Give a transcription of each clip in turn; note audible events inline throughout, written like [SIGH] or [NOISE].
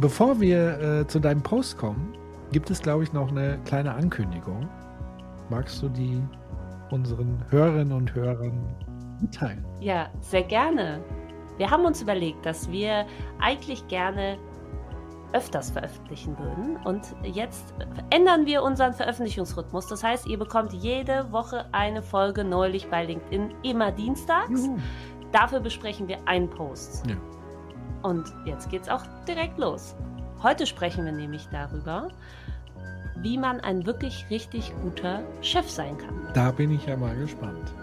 Bevor wir äh, zu deinem Post kommen, gibt es, glaube ich, noch eine kleine Ankündigung. Magst du die unseren Hörerinnen und Hörern mitteilen? Ja, sehr gerne. Wir haben uns überlegt, dass wir eigentlich gerne öfters veröffentlichen würden. Und jetzt ändern wir unseren Veröffentlichungsrhythmus. Das heißt, ihr bekommt jede Woche eine Folge neulich bei LinkedIn, immer dienstags. Juhu. Dafür besprechen wir einen Post. Ja. Und jetzt geht's auch direkt los. Heute sprechen wir nämlich darüber, wie man ein wirklich richtig guter Chef sein kann. Da bin ich ja mal gespannt.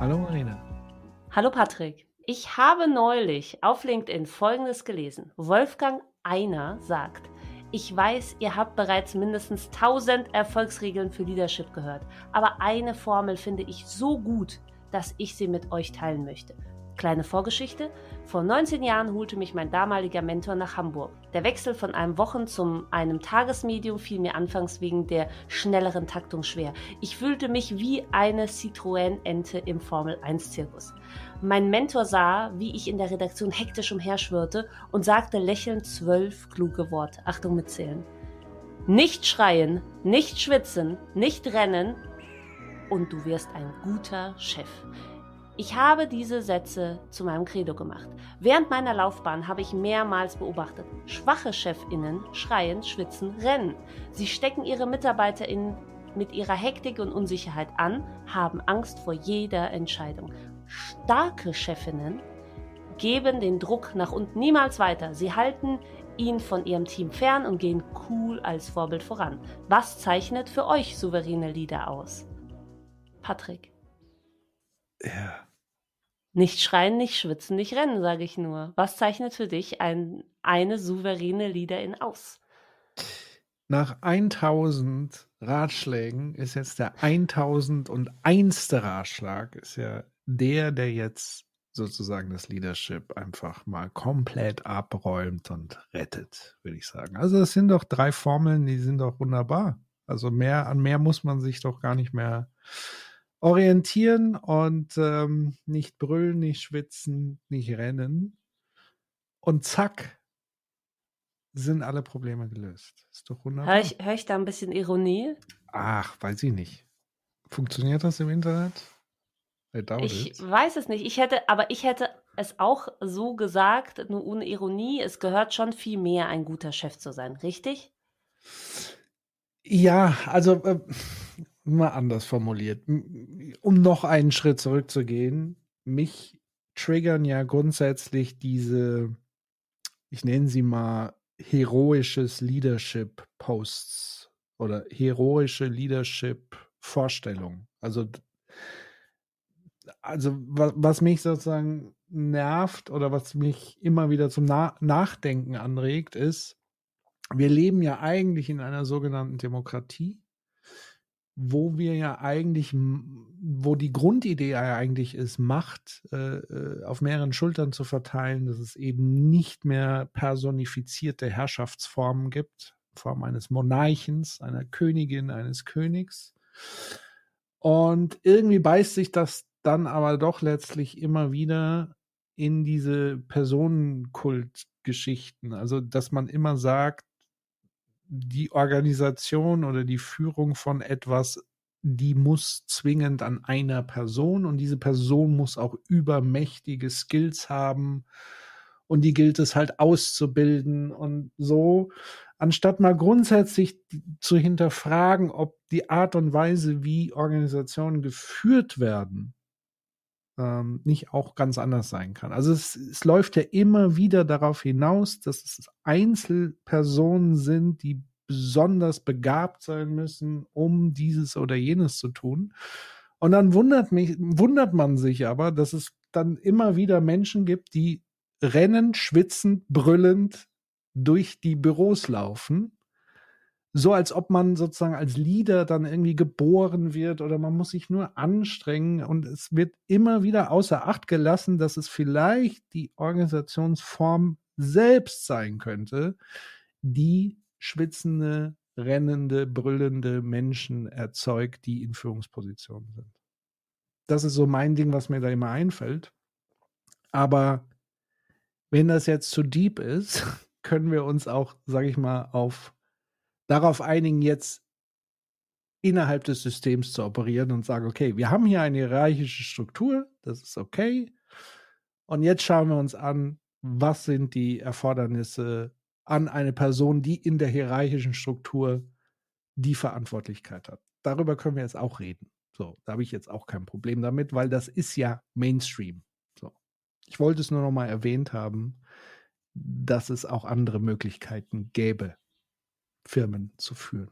Hallo Marina. Hallo Patrick. Ich habe neulich auf LinkedIn Folgendes gelesen. Wolfgang Einer sagt, ich weiß, ihr habt bereits mindestens 1000 Erfolgsregeln für Leadership gehört, aber eine Formel finde ich so gut, dass ich sie mit euch teilen möchte. Kleine Vorgeschichte. Vor 19 Jahren holte mich mein damaliger Mentor nach Hamburg. Der Wechsel von einem Wochen- zum einem Tagesmedium fiel mir anfangs wegen der schnelleren Taktung schwer. Ich fühlte mich wie eine Citroën-Ente im Formel-1-Zirkus. Mein Mentor sah, wie ich in der Redaktion hektisch umherschwirrte und sagte lächelnd zwölf kluge Worte. Achtung mitzählen. Nicht schreien, nicht schwitzen, nicht rennen und du wirst ein guter Chef. Ich habe diese Sätze zu meinem Credo gemacht. Während meiner Laufbahn habe ich mehrmals beobachtet, schwache Chefinnen schreien, schwitzen, rennen. Sie stecken ihre MitarbeiterInnen mit ihrer Hektik und Unsicherheit an, haben Angst vor jeder Entscheidung Starke Chefinnen geben den Druck nach unten niemals weiter. Sie halten ihn von ihrem Team fern und gehen cool als Vorbild voran. Was zeichnet für euch souveräne Leader aus? Patrick. Ja. Nicht schreien, nicht schwitzen, nicht rennen, sage ich nur. Was zeichnet für dich ein, eine souveräne Leaderin aus? Nach 1000 Ratschlägen ist jetzt der 1001. Ratschlag, ist ja der, der jetzt sozusagen das Leadership einfach mal komplett abräumt und rettet, würde ich sagen. Also es sind doch drei Formeln, die sind doch wunderbar. Also mehr an mehr muss man sich doch gar nicht mehr orientieren und ähm, nicht brüllen, nicht schwitzen, nicht rennen. Und zack, sind alle Probleme gelöst. Ist doch wunderbar. Hör ich, hör ich da ein bisschen Ironie? Ach, weiß ich nicht. Funktioniert das im Internet? Ich it. weiß es nicht. Ich hätte, aber ich hätte es auch so gesagt, nur ohne Ironie. Es gehört schon viel mehr, ein guter Chef zu sein, richtig? Ja, also äh, mal anders formuliert. Um noch einen Schritt zurückzugehen, mich triggern ja grundsätzlich diese, ich nenne sie mal heroisches Leadership Posts oder heroische Leadership Vorstellungen. Also also was, was mich sozusagen nervt oder was mich immer wieder zum Na Nachdenken anregt, ist, wir leben ja eigentlich in einer sogenannten Demokratie, wo wir ja eigentlich, wo die Grundidee ja eigentlich ist, Macht äh, äh, auf mehreren Schultern zu verteilen, dass es eben nicht mehr personifizierte Herrschaftsformen gibt, Form eines Monarchens, einer Königin, eines Königs. Und irgendwie beißt sich das dann aber doch letztlich immer wieder in diese Personenkultgeschichten. Also, dass man immer sagt, die Organisation oder die Führung von etwas, die muss zwingend an einer Person und diese Person muss auch übermächtige Skills haben und die gilt es halt auszubilden und so, anstatt mal grundsätzlich zu hinterfragen, ob die Art und Weise, wie Organisationen geführt werden, ähm, nicht auch ganz anders sein kann. Also es, es läuft ja immer wieder darauf hinaus, dass es Einzelpersonen sind, die besonders begabt sein müssen, um dieses oder jenes zu tun. Und dann wundert mich, wundert man sich aber, dass es dann immer wieder Menschen gibt, die rennend, schwitzend, brüllend durch die Büros laufen. So als ob man sozusagen als Leader dann irgendwie geboren wird oder man muss sich nur anstrengen und es wird immer wieder außer Acht gelassen, dass es vielleicht die Organisationsform selbst sein könnte, die schwitzende, rennende, brüllende Menschen erzeugt, die in Führungspositionen sind. Das ist so mein Ding, was mir da immer einfällt. Aber wenn das jetzt zu deep ist, [LAUGHS] können wir uns auch, sage ich mal, auf darauf einigen, jetzt innerhalb des Systems zu operieren und sagen, okay, wir haben hier eine hierarchische Struktur, das ist okay. Und jetzt schauen wir uns an, was sind die Erfordernisse an eine Person, die in der hierarchischen Struktur die Verantwortlichkeit hat. Darüber können wir jetzt auch reden. So, da habe ich jetzt auch kein Problem damit, weil das ist ja Mainstream. So. Ich wollte es nur noch mal erwähnt haben, dass es auch andere Möglichkeiten gäbe, Firmen zu führen.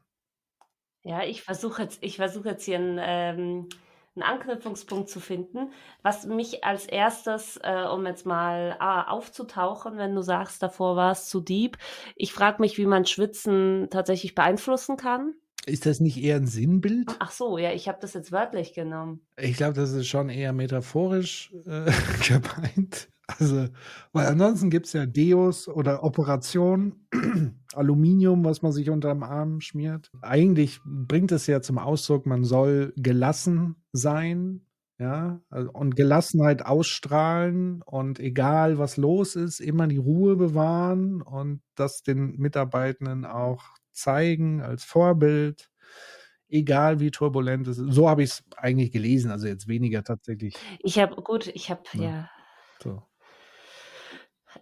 Ja, ich versuche jetzt, ich versuche jetzt hier ein ähm, einen Anknüpfungspunkt zu finden. Was mich als erstes, äh, um jetzt mal ah, aufzutauchen, wenn du sagst, davor war es zu deep, ich frage mich, wie man Schwitzen tatsächlich beeinflussen kann. Ist das nicht eher ein Sinnbild? Ach so, ja, ich habe das jetzt wörtlich genommen. Ich glaube, das ist schon eher metaphorisch äh, [LAUGHS] gemeint. Also, weil ansonsten gibt es ja Deos oder Operation, [CLEARS THROAT] Aluminium, was man sich unter dem Arm schmiert. Eigentlich bringt es ja zum Ausdruck, man soll gelassen sein, ja, also, und Gelassenheit ausstrahlen und egal was los ist, immer die Ruhe bewahren und das den Mitarbeitenden auch zeigen als Vorbild egal wie turbulent es ist. So habe ich es eigentlich gelesen, also jetzt weniger tatsächlich. Ich habe, gut, ich habe, ja. ja. So.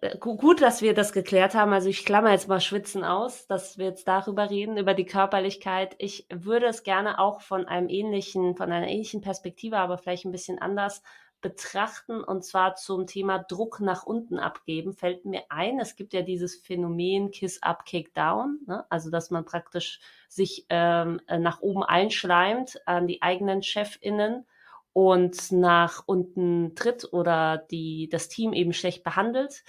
Äh, gut, dass wir das geklärt haben. Also ich klammer jetzt mal Schwitzen aus, dass wir jetzt darüber reden, über die Körperlichkeit. Ich würde es gerne auch von einem ähnlichen, von einer ähnlichen Perspektive, aber vielleicht ein bisschen anders betrachten und zwar zum Thema Druck nach unten abgeben, fällt mir ein, es gibt ja dieses Phänomen Kiss Up, Kick Down, ne? also dass man praktisch sich ähm, nach oben einschleimt an die eigenen ChefInnen und nach unten tritt oder die, das Team eben schlecht behandelt.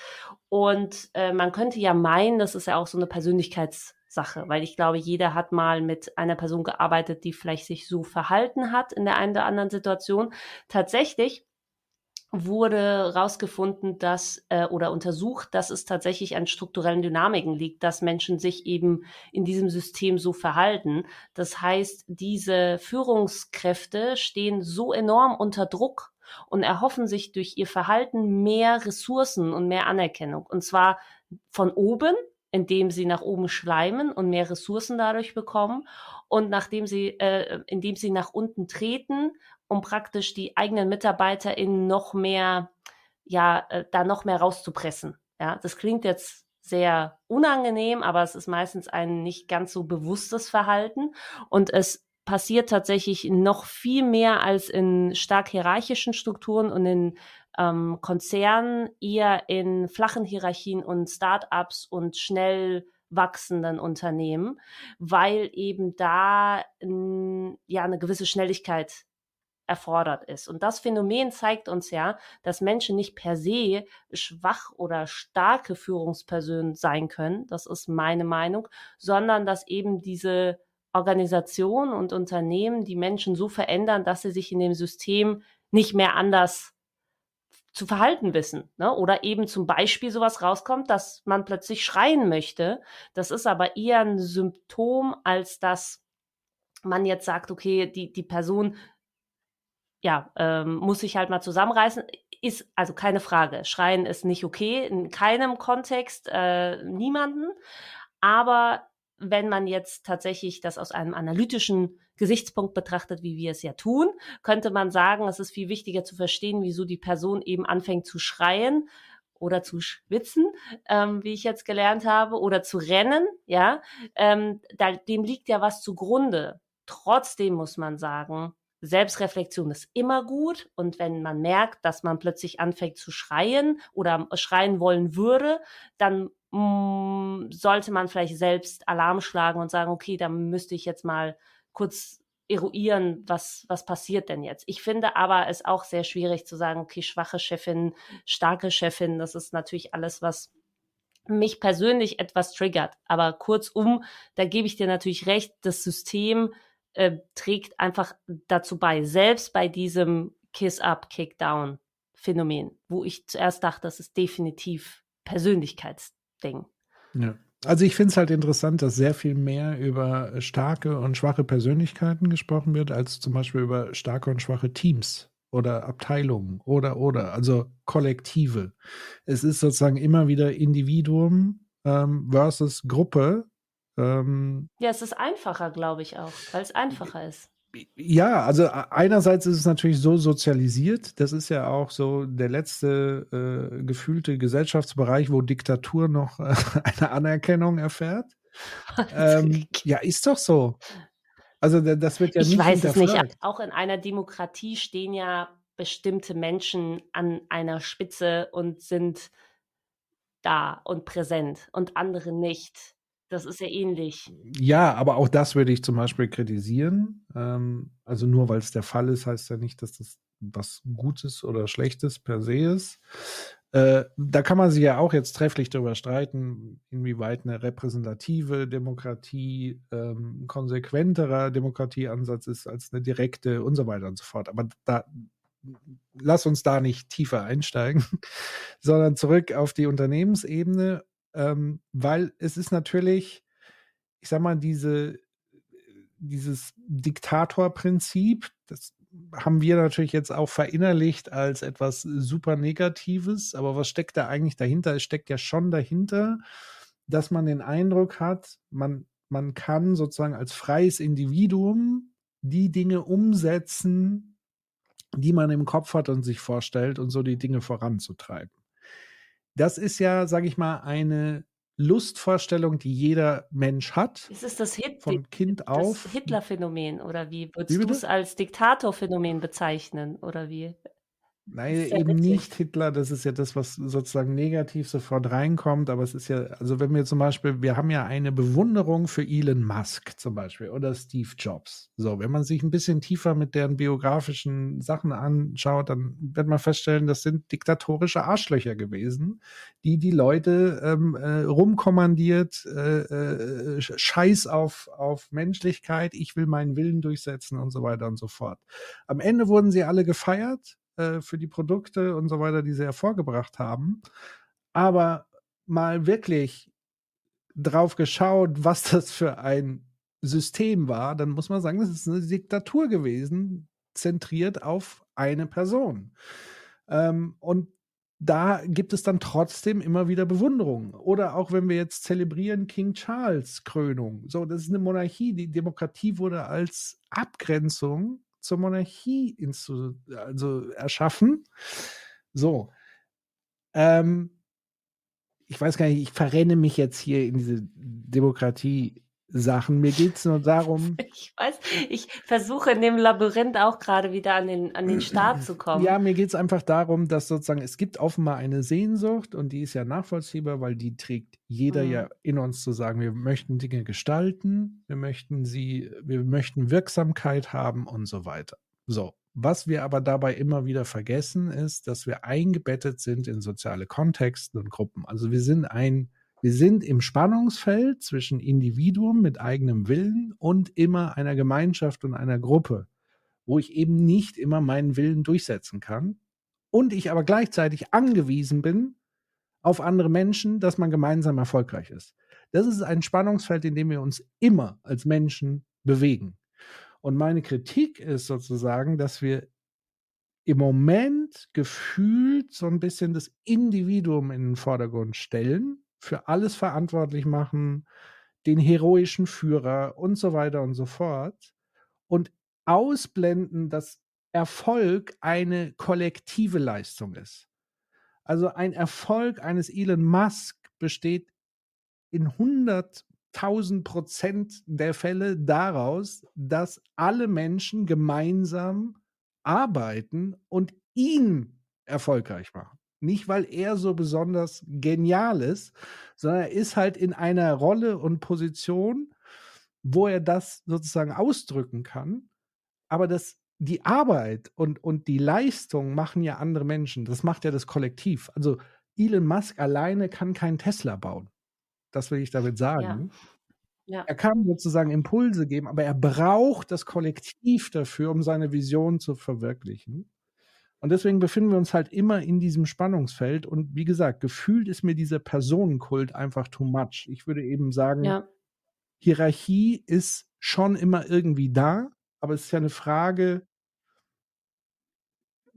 Und äh, man könnte ja meinen, das ist ja auch so eine Persönlichkeitssache, weil ich glaube, jeder hat mal mit einer Person gearbeitet, die vielleicht sich so verhalten hat in der einen oder anderen Situation. Tatsächlich wurde rausgefunden, dass äh, oder untersucht, dass es tatsächlich an strukturellen Dynamiken liegt, dass Menschen sich eben in diesem System so verhalten. Das heißt, diese Führungskräfte stehen so enorm unter Druck und erhoffen sich durch ihr Verhalten mehr Ressourcen und mehr Anerkennung. Und zwar von oben, indem sie nach oben schleimen und mehr Ressourcen dadurch bekommen und nachdem sie, äh, indem sie nach unten treten um praktisch die eigenen MitarbeiterInnen noch mehr, ja, äh, da noch mehr rauszupressen. Ja, das klingt jetzt sehr unangenehm, aber es ist meistens ein nicht ganz so bewusstes Verhalten und es passiert tatsächlich noch viel mehr als in stark hierarchischen Strukturen und in ähm, Konzernen, eher in flachen Hierarchien und Start-ups und schnell wachsenden Unternehmen, weil eben da ja eine gewisse Schnelligkeit erfordert ist. Und das Phänomen zeigt uns ja, dass Menschen nicht per se schwach oder starke Führungspersonen sein können, das ist meine Meinung, sondern dass eben diese Organisationen und Unternehmen die Menschen so verändern, dass sie sich in dem System nicht mehr anders zu verhalten wissen. Ne? Oder eben zum Beispiel sowas rauskommt, dass man plötzlich schreien möchte. Das ist aber eher ein Symptom, als dass man jetzt sagt, okay, die, die Person ja, ähm, muss sich halt mal zusammenreißen. Ist also keine Frage. Schreien ist nicht okay, in keinem Kontext, äh, niemanden. Aber wenn man jetzt tatsächlich das aus einem analytischen Gesichtspunkt betrachtet, wie wir es ja tun, könnte man sagen, es ist viel wichtiger zu verstehen, wieso die Person eben anfängt zu schreien oder zu schwitzen, ähm, wie ich jetzt gelernt habe, oder zu rennen, ja, ähm, da, dem liegt ja was zugrunde. Trotzdem muss man sagen, Selbstreflexion ist immer gut und wenn man merkt, dass man plötzlich anfängt zu schreien oder schreien wollen würde, dann mm, sollte man vielleicht selbst Alarm schlagen und sagen, okay, dann müsste ich jetzt mal kurz eruieren, was, was passiert denn jetzt. Ich finde aber es auch sehr schwierig zu sagen, okay, schwache Chefin, starke Chefin, das ist natürlich alles, was mich persönlich etwas triggert. Aber kurzum, da gebe ich dir natürlich recht, das System äh, trägt einfach dazu bei, selbst bei diesem Kiss-Up, Kick-Down Phänomen, wo ich zuerst dachte, das ist definitiv Persönlichkeitsding. Ja. Also ich finde es halt interessant, dass sehr viel mehr über starke und schwache Persönlichkeiten gesprochen wird, als zum Beispiel über starke und schwache Teams oder Abteilungen oder oder, also Kollektive. Es ist sozusagen immer wieder Individuum ähm, versus Gruppe. Ähm, ja, es ist einfacher, glaube ich auch, weil es einfacher ist. Ja, also einerseits ist es natürlich so sozialisiert. Das ist ja auch so der letzte äh, gefühlte Gesellschaftsbereich, wo Diktatur noch äh, [LAUGHS] eine Anerkennung erfährt. [LAUGHS] ähm, ja, ist doch so. Also das wird ja ich nicht weiß es nicht. Auch in einer Demokratie stehen ja bestimmte Menschen an einer Spitze und sind da und präsent und andere nicht. Das ist ja ähnlich. Ja, aber auch das würde ich zum Beispiel kritisieren. Ähm, also nur weil es der Fall ist, heißt ja nicht, dass das was Gutes oder Schlechtes per se ist. Äh, da kann man sich ja auch jetzt trefflich darüber streiten, inwieweit eine repräsentative Demokratie ähm, konsequenterer Demokratieansatz ist als eine direkte und so weiter und so fort. Aber da lass uns da nicht tiefer einsteigen, [LAUGHS] sondern zurück auf die Unternehmensebene ähm, weil es ist natürlich, ich sag mal, diese, dieses Diktatorprinzip, das haben wir natürlich jetzt auch verinnerlicht als etwas super Negatives, aber was steckt da eigentlich dahinter? Es steckt ja schon dahinter, dass man den Eindruck hat, man, man kann sozusagen als freies Individuum die Dinge umsetzen, die man im Kopf hat und sich vorstellt und so die Dinge voranzutreiben das ist ja, sage ich mal, eine Lustvorstellung, die jeder Mensch hat. Ist es das Hit von Kind auf? Das Hitler-Phänomen oder wie würdest du es als Diktator-Phänomen bezeichnen oder wie? Nein, eben witzig. nicht Hitler, das ist ja das, was sozusagen negativ sofort reinkommt, aber es ist ja, also wenn wir zum Beispiel, wir haben ja eine Bewunderung für Elon Musk zum Beispiel oder Steve Jobs. So, wenn man sich ein bisschen tiefer mit deren biografischen Sachen anschaut, dann wird man feststellen, das sind diktatorische Arschlöcher gewesen, die die Leute ähm, äh, rumkommandiert, äh, äh, Scheiß auf, auf Menschlichkeit, ich will meinen Willen durchsetzen und so weiter und so fort. Am Ende wurden sie alle gefeiert, äh, für die Produkte und so weiter, die sie hervorgebracht haben. Aber mal wirklich drauf geschaut, was das für ein System war, dann muss man sagen, das ist eine Diktatur gewesen, zentriert auf eine Person. Ähm, und da gibt es dann trotzdem immer wieder Bewunderung. Oder auch wenn wir jetzt zelebrieren King Charles Krönung. So, das ist eine Monarchie. Die Demokratie wurde als Abgrenzung zur Monarchie also erschaffen. So. Ähm, ich weiß gar nicht, ich verrenne mich jetzt hier in diese Demokratie Sachen. Mir geht es nur darum. [LAUGHS] Ich weiß, ich versuche in dem Labyrinth auch gerade wieder an den, an den Start zu [CLEARS THROAT] kommen. Ja, mir geht es einfach darum, dass sozusagen, es gibt offenbar eine Sehnsucht und die ist ja nachvollziehbar, weil die trägt jeder mhm. ja in uns zu sagen, wir möchten Dinge gestalten, wir möchten sie, wir möchten Wirksamkeit haben und so weiter. So. Was wir aber dabei immer wieder vergessen, ist, dass wir eingebettet sind in soziale Kontexte und Gruppen. Also wir sind ein wir sind im Spannungsfeld zwischen Individuum mit eigenem Willen und immer einer Gemeinschaft und einer Gruppe, wo ich eben nicht immer meinen Willen durchsetzen kann und ich aber gleichzeitig angewiesen bin auf andere Menschen, dass man gemeinsam erfolgreich ist. Das ist ein Spannungsfeld, in dem wir uns immer als Menschen bewegen. Und meine Kritik ist sozusagen, dass wir im Moment gefühlt so ein bisschen das Individuum in den Vordergrund stellen für alles verantwortlich machen, den heroischen Führer und so weiter und so fort und ausblenden, dass Erfolg eine kollektive Leistung ist. Also ein Erfolg eines Elon Musk besteht in 100.000 Prozent der Fälle daraus, dass alle Menschen gemeinsam arbeiten und ihn erfolgreich machen. Nicht, weil er so besonders genial ist, sondern er ist halt in einer Rolle und Position, wo er das sozusagen ausdrücken kann. aber das, die Arbeit und, und die Leistung machen ja andere Menschen. Das macht ja das Kollektiv. Also Elon Musk alleine kann keinen Tesla bauen. Das will ich damit sagen. Ja. Ja. Er kann sozusagen Impulse geben, aber er braucht das Kollektiv dafür, um seine Vision zu verwirklichen. Und deswegen befinden wir uns halt immer in diesem Spannungsfeld. Und wie gesagt, gefühlt ist mir dieser Personenkult einfach too much. Ich würde eben sagen, ja. Hierarchie ist schon immer irgendwie da, aber es ist ja eine Frage,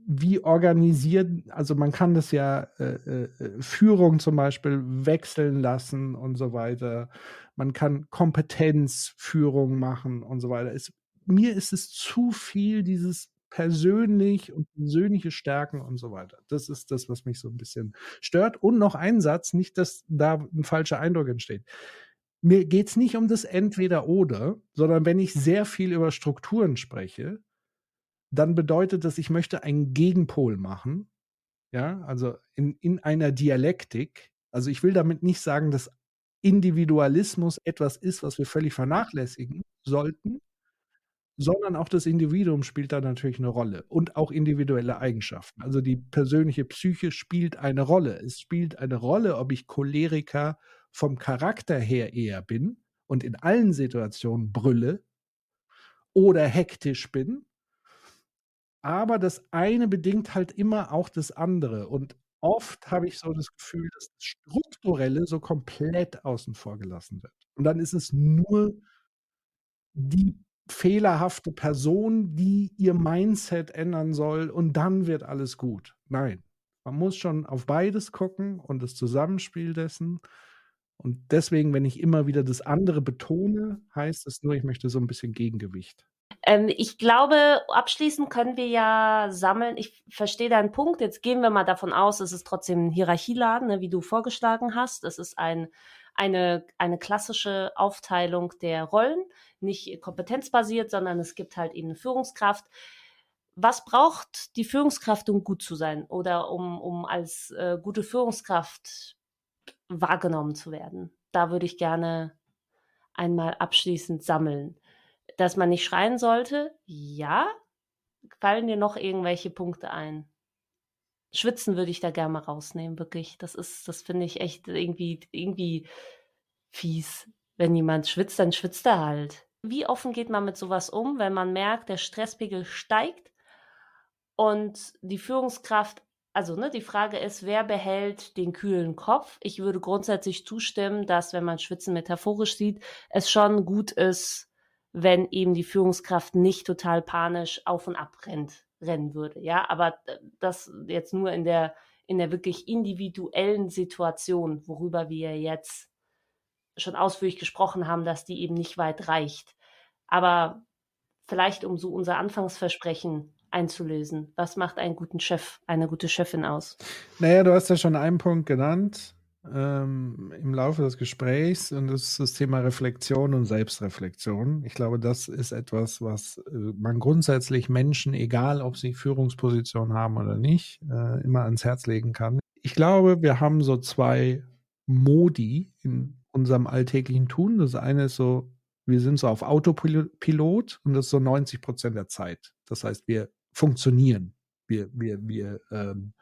wie organisiert, also man kann das ja äh, äh, Führung zum Beispiel wechseln lassen und so weiter. Man kann Kompetenzführung machen und so weiter. Es, mir ist es zu viel dieses persönlich und persönliche Stärken und so weiter. Das ist das, was mich so ein bisschen stört. Und noch ein Satz, nicht, dass da ein falscher Eindruck entsteht. Mir geht es nicht um das Entweder-Oder, sondern wenn ich sehr viel über Strukturen spreche, dann bedeutet das, ich möchte einen Gegenpol machen. Ja, also in, in einer Dialektik. Also ich will damit nicht sagen, dass Individualismus etwas ist, was wir völlig vernachlässigen sollten, sondern auch das Individuum spielt da natürlich eine Rolle und auch individuelle Eigenschaften. Also die persönliche Psyche spielt eine Rolle. Es spielt eine Rolle, ob ich Choleriker vom Charakter her eher bin und in allen Situationen brülle oder hektisch bin. Aber das eine bedingt halt immer auch das andere. Und oft habe ich so das Gefühl, dass das Strukturelle so komplett außen vor gelassen wird. Und dann ist es nur die fehlerhafte Person, die ihr Mindset ändern soll und dann wird alles gut. Nein, man muss schon auf beides gucken und das Zusammenspiel dessen. Und deswegen, wenn ich immer wieder das andere betone, heißt es nur, ich möchte so ein bisschen Gegengewicht. Ähm, ich glaube, abschließend können wir ja sammeln. Ich verstehe deinen Punkt. Jetzt gehen wir mal davon aus, es ist trotzdem ein Hierarchieladen, ne, wie du vorgeschlagen hast. Es ist ein, eine, eine klassische Aufteilung der Rollen nicht kompetenzbasiert, sondern es gibt halt eben eine Führungskraft. Was braucht die Führungskraft, um gut zu sein oder um, um als äh, gute Führungskraft wahrgenommen zu werden? Da würde ich gerne einmal abschließend sammeln. Dass man nicht schreien sollte, ja. Fallen dir noch irgendwelche Punkte ein? Schwitzen würde ich da gerne mal rausnehmen, wirklich. Das ist, das finde ich echt irgendwie, irgendwie fies. Wenn jemand schwitzt, dann schwitzt er halt wie offen geht man mit sowas um, wenn man merkt, der Stresspegel steigt und die Führungskraft, also ne, die Frage ist, wer behält den kühlen Kopf? Ich würde grundsätzlich zustimmen, dass, wenn man Schwitzen metaphorisch sieht, es schon gut ist, wenn eben die Führungskraft nicht total panisch auf und ab rennt, rennen würde. Ja, aber das jetzt nur in der, in der wirklich individuellen Situation, worüber wir jetzt schon ausführlich gesprochen haben, dass die eben nicht weit reicht. Aber vielleicht um so unser Anfangsversprechen einzulösen. Was macht einen guten Chef, eine gute Chefin aus? Naja, du hast ja schon einen Punkt genannt ähm, im Laufe des Gesprächs und das ist das Thema Reflexion und Selbstreflexion. Ich glaube, das ist etwas, was äh, man grundsätzlich Menschen, egal ob sie Führungsposition haben oder nicht, äh, immer ans Herz legen kann. Ich glaube, wir haben so zwei Modi in unserem alltäglichen Tun. Das eine ist so, wir sind so auf Autopilot und das ist so 90 Prozent der Zeit. Das heißt, wir funktionieren. Wir, wir, wir, ähm,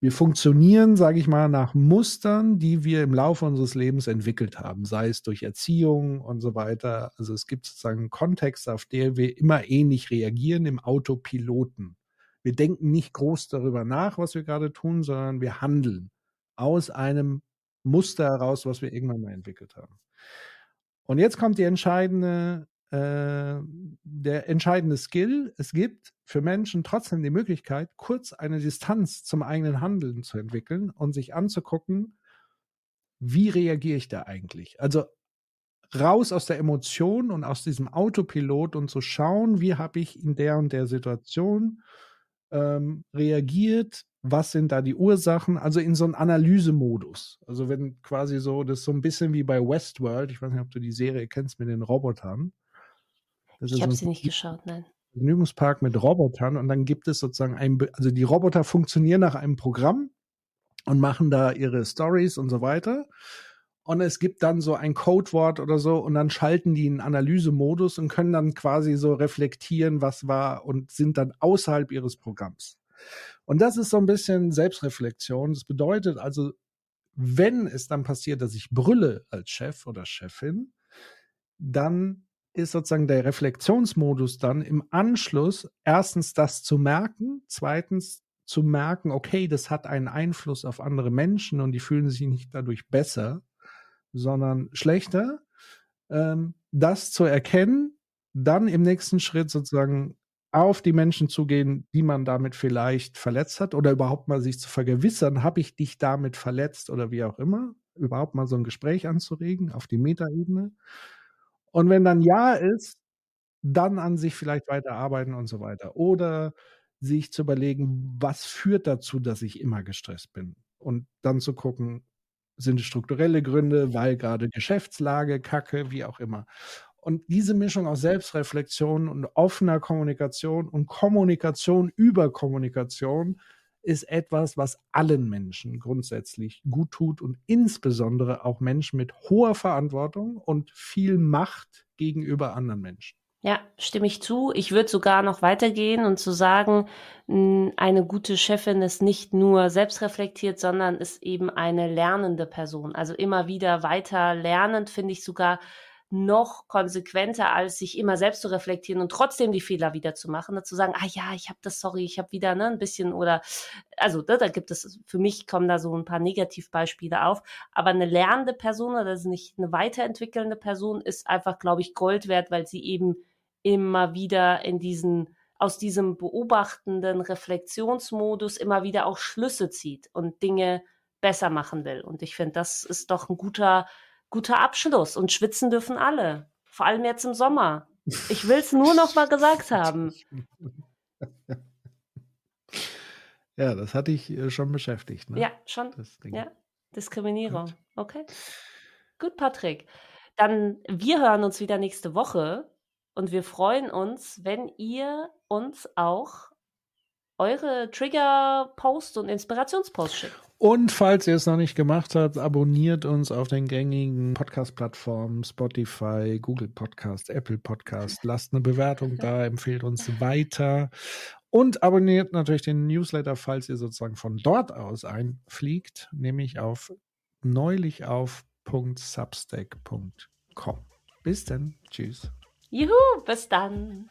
wir funktionieren, sage ich mal, nach Mustern, die wir im Laufe unseres Lebens entwickelt haben, sei es durch Erziehung und so weiter. Also es gibt sozusagen einen Kontext, auf der wir immer ähnlich reagieren im Autopiloten. Wir denken nicht groß darüber nach, was wir gerade tun, sondern wir handeln aus einem Muster heraus, was wir irgendwann mal entwickelt haben. Und jetzt kommt die entscheidende, äh, der entscheidende Skill. Es gibt für Menschen trotzdem die Möglichkeit, kurz eine Distanz zum eigenen Handeln zu entwickeln und sich anzugucken, wie reagiere ich da eigentlich? Also raus aus der Emotion und aus diesem Autopilot und zu schauen, wie habe ich in der und der Situation ähm, reagiert, was sind da die Ursachen, also in so einem Analysemodus. Also wenn quasi so, das ist so ein bisschen wie bei Westworld, ich weiß nicht, ob du die Serie kennst mit den Robotern. Das ich habe sie nicht geschaut, nein. Vergnügungspark mit Robotern und dann gibt es sozusagen ein, also die Roboter funktionieren nach einem Programm und machen da ihre Stories und so weiter. und es gibt dann so ein Codewort oder so und dann schalten die in Analysemodus und können dann quasi so reflektieren, was war und sind dann außerhalb ihres Programms. Und das ist so ein bisschen Selbstreflexion. Das bedeutet also, wenn es dann passiert, dass ich brülle als Chef oder Chefin, dann ist sozusagen der Reflexionsmodus dann im Anschluss erstens das zu merken, zweitens zu merken, okay, das hat einen Einfluss auf andere Menschen und die fühlen sich nicht dadurch besser sondern schlechter, ähm, das zu erkennen, dann im nächsten Schritt sozusagen auf die Menschen zugehen, die man damit vielleicht verletzt hat oder überhaupt mal sich zu vergewissern, habe ich dich damit verletzt oder wie auch immer, überhaupt mal so ein Gespräch anzuregen auf die Metaebene. Und wenn dann ja ist, dann an sich vielleicht weiterarbeiten und so weiter. Oder sich zu überlegen, was führt dazu, dass ich immer gestresst bin? Und dann zu gucken, sind es strukturelle Gründe, weil gerade Geschäftslage, Kacke, wie auch immer. Und diese Mischung aus Selbstreflexion und offener Kommunikation und Kommunikation über Kommunikation ist etwas, was allen Menschen grundsätzlich gut tut und insbesondere auch Menschen mit hoher Verantwortung und viel Macht gegenüber anderen Menschen. Ja, stimme ich zu. Ich würde sogar noch weitergehen und zu sagen, eine gute Chefin ist nicht nur selbstreflektiert, sondern ist eben eine lernende Person. Also immer wieder weiter lernend finde ich sogar noch konsequenter, als sich immer selbst zu reflektieren und trotzdem die Fehler wieder zu machen, ne? zu sagen, ah ja, ich habe das, sorry, ich habe wieder ne, ein bisschen oder also da, ne, da gibt es, für mich kommen da so ein paar Negativbeispiele auf, aber eine lernende Person oder das ist nicht eine weiterentwickelnde Person ist einfach, glaube ich, Gold wert, weil sie eben immer wieder in diesen aus diesem beobachtenden Reflexionsmodus immer wieder auch Schlüsse zieht und Dinge besser machen will. Und ich finde, das ist doch ein guter guter Abschluss. Und schwitzen dürfen alle. Vor allem jetzt im Sommer. Ich will es nur noch mal gesagt [LAUGHS] haben. Ja, das hatte ich äh, schon beschäftigt. Ne? Ja, schon. Ja, Diskriminierung. Gut. Okay. Gut, Patrick. Dann wir hören uns wieder nächste Woche und wir freuen uns, wenn ihr uns auch eure Trigger-Posts und Inspirationsposts schickt. Und falls ihr es noch nicht gemacht habt, abonniert uns auf den gängigen Podcast-Plattformen Spotify, Google Podcast, Apple Podcast. Lasst eine Bewertung da, empfehlt uns weiter. Und abonniert natürlich den Newsletter, falls ihr sozusagen von dort aus einfliegt, nämlich auf neulichauf.substack.com. Bis dann. Tschüss. Juhu, bis dann.